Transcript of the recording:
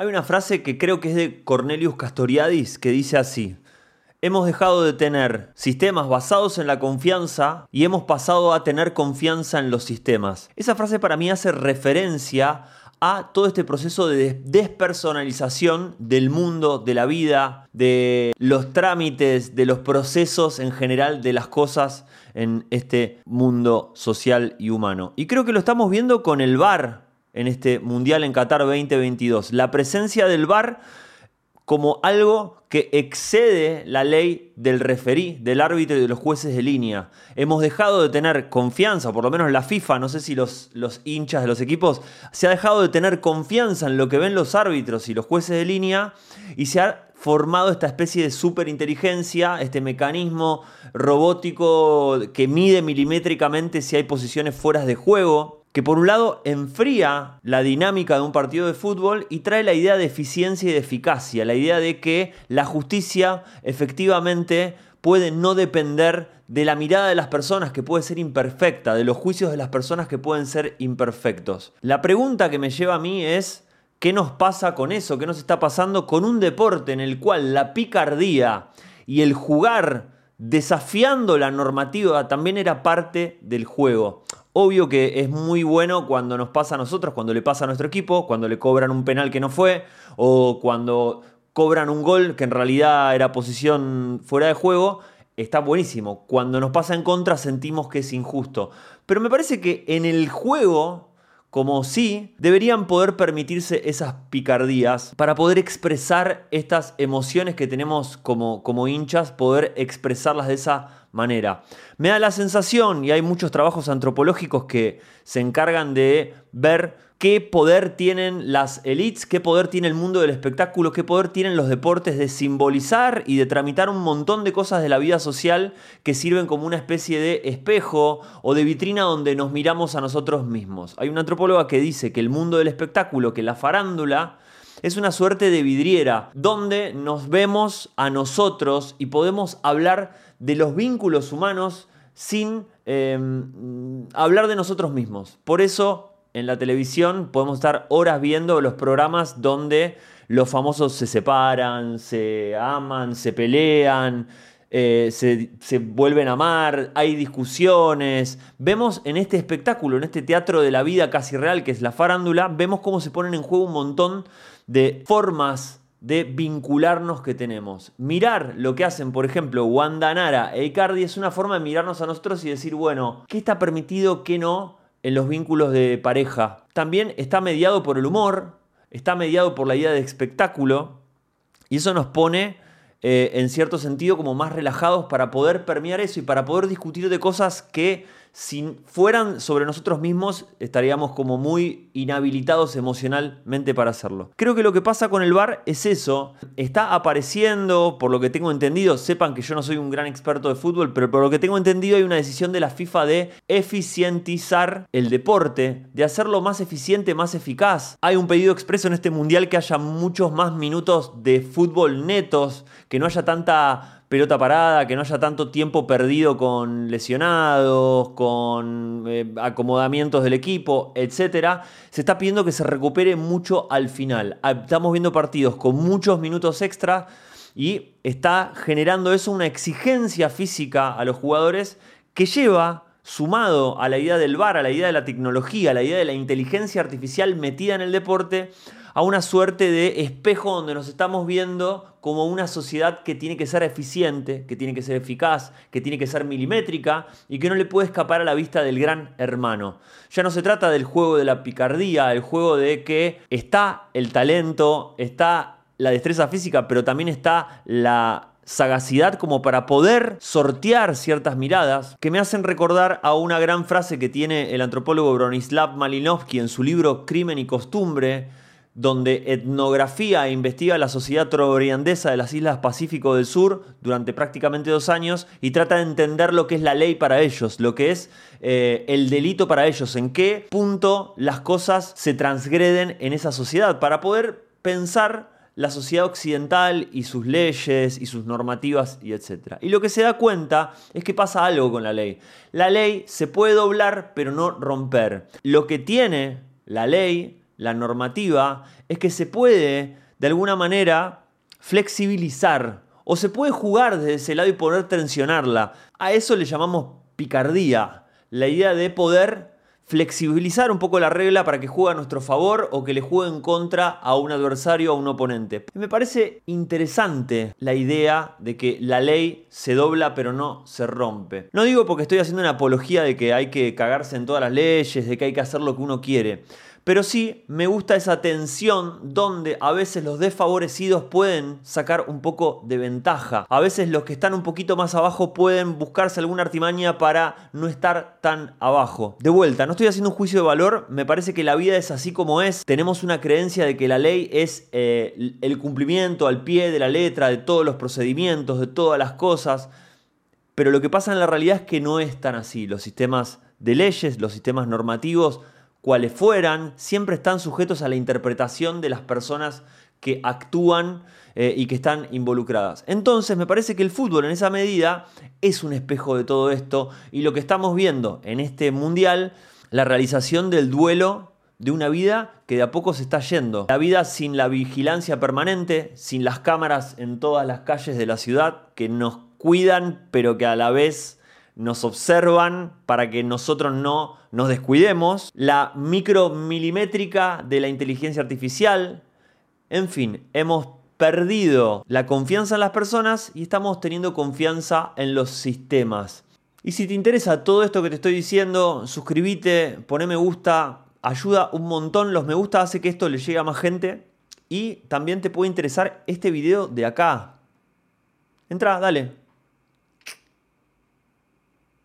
Hay una frase que creo que es de Cornelius Castoriadis que dice así. Hemos dejado de tener sistemas basados en la confianza y hemos pasado a tener confianza en los sistemas. Esa frase para mí hace referencia a todo este proceso de despersonalización del mundo, de la vida, de los trámites, de los procesos en general, de las cosas en este mundo social y humano. Y creo que lo estamos viendo con el VAR en este Mundial en Qatar 2022. La presencia del VAR como algo que excede la ley del referí, del árbitro y de los jueces de línea. Hemos dejado de tener confianza, por lo menos la FIFA, no sé si los, los hinchas de los equipos, se ha dejado de tener confianza en lo que ven los árbitros y los jueces de línea y se ha formado esta especie de superinteligencia, este mecanismo robótico que mide milimétricamente si hay posiciones fuera de juego, que por un lado enfría la dinámica de un partido de fútbol y trae la idea de eficiencia y de eficacia, la idea de que la justicia efectivamente puede no depender de la mirada de las personas que puede ser imperfecta, de los juicios de las personas que pueden ser imperfectos. La pregunta que me lleva a mí es, ¿qué nos pasa con eso? ¿Qué nos está pasando con un deporte en el cual la picardía y el jugar desafiando la normativa también era parte del juego? Obvio que es muy bueno cuando nos pasa a nosotros, cuando le pasa a nuestro equipo, cuando le cobran un penal que no fue, o cuando cobran un gol que en realidad era posición fuera de juego, está buenísimo. Cuando nos pasa en contra sentimos que es injusto. Pero me parece que en el juego como sí, deberían poder permitirse esas picardías para poder expresar estas emociones que tenemos como, como hinchas, poder expresarlas de esa manera. Me da la sensación, y hay muchos trabajos antropológicos que se encargan de ver qué poder tienen las elites, qué poder tiene el mundo del espectáculo, qué poder tienen los deportes de simbolizar y de tramitar un montón de cosas de la vida social que sirven como una especie de espejo o de vitrina donde nos miramos a nosotros mismos. Hay una antropóloga que dice que el mundo del espectáculo, que la farándula, es una suerte de vidriera donde nos vemos a nosotros y podemos hablar de los vínculos humanos sin em, hablar de nosotros mismos. Por eso en la televisión podemos estar horas viendo los programas donde los famosos se separan, se aman, se pelean, eh, se, se, vuelven a amar, hay discusiones. Vemos en este espectáculo, en este teatro de la vida casi real que es la farándula, vemos cómo se ponen en juego un montón de formas de vincularnos que tenemos. Mirar lo que hacen, por ejemplo, Wanda Nara e Icardi es una forma de mirarnos a nosotros y decir, bueno, ¿qué está permitido, qué no? en los vínculos de pareja. También está mediado por el humor, está mediado por la idea de espectáculo y eso nos pone eh, en cierto sentido como más relajados para poder permear eso y para poder discutir de cosas que si fueran sobre nosotros mismos, estaríamos como muy inhabilitados emocionalmente para hacerlo. Creo que lo que pasa con el bar es eso. Está apareciendo, por lo que tengo entendido, sepan que yo no soy un gran experto de fútbol, pero por lo que tengo entendido hay una decisión de la FIFA de eficientizar el deporte, de hacerlo más eficiente, más eficaz. Hay un pedido expreso en este mundial que haya muchos más minutos de fútbol netos, que no haya tanta pelota parada, que no haya tanto tiempo perdido con lesionados, con eh, acomodamientos del equipo, etc. Se está pidiendo que se recupere mucho al final. Ah, estamos viendo partidos con muchos minutos extra y está generando eso una exigencia física a los jugadores que lleva sumado a la idea del VAR, a la idea de la tecnología, a la idea de la inteligencia artificial metida en el deporte, a una suerte de espejo donde nos estamos viendo como una sociedad que tiene que ser eficiente, que tiene que ser eficaz, que tiene que ser milimétrica y que no le puede escapar a la vista del gran hermano. Ya no se trata del juego de la picardía, el juego de que está el talento, está la destreza física, pero también está la sagacidad como para poder sortear ciertas miradas que me hacen recordar a una gran frase que tiene el antropólogo Bronislav Malinowski en su libro Crimen y Costumbre, donde etnografía e investiga la sociedad trobriandesa de las Islas Pacífico del Sur durante prácticamente dos años y trata de entender lo que es la ley para ellos, lo que es eh, el delito para ellos, en qué punto las cosas se transgreden en esa sociedad, para poder pensar la sociedad occidental y sus leyes y sus normativas y etc. Y lo que se da cuenta es que pasa algo con la ley. La ley se puede doblar pero no romper. Lo que tiene la ley la normativa es que se puede, de alguna manera, flexibilizar o se puede jugar desde ese lado y poder tensionarla. A eso le llamamos picardía, la idea de poder flexibilizar un poco la regla para que juegue a nuestro favor o que le juegue en contra a un adversario o a un oponente. Me parece interesante la idea de que la ley se dobla pero no se rompe. No digo porque estoy haciendo una apología de que hay que cagarse en todas las leyes, de que hay que hacer lo que uno quiere. Pero sí me gusta esa tensión donde a veces los desfavorecidos pueden sacar un poco de ventaja. A veces los que están un poquito más abajo pueden buscarse alguna artimaña para no estar tan abajo. De vuelta, no estoy haciendo un juicio de valor, me parece que la vida es así como es. Tenemos una creencia de que la ley es eh, el cumplimiento al pie de la letra de todos los procedimientos, de todas las cosas. Pero lo que pasa en la realidad es que no es tan así. Los sistemas de leyes, los sistemas normativos, cuales fueran, siempre están sujetos a la interpretación de las personas que actúan eh, y que están involucradas. Entonces me parece que el fútbol en esa medida es un espejo de todo esto y lo que estamos viendo en este mundial, la realización del duelo de una vida que de a poco se está yendo. La vida sin la vigilancia permanente, sin las cámaras en todas las calles de la ciudad que nos cuidan pero que a la vez nos observan para que nosotros no nos descuidemos, la micromilimétrica de la inteligencia artificial, en fin, hemos perdido la confianza en las personas y estamos teniendo confianza en los sistemas. Y si te interesa todo esto que te estoy diciendo, suscríbete, poné me gusta, ayuda un montón, los me gusta hace que esto le llegue a más gente y también te puede interesar este video de acá. Entra, dale,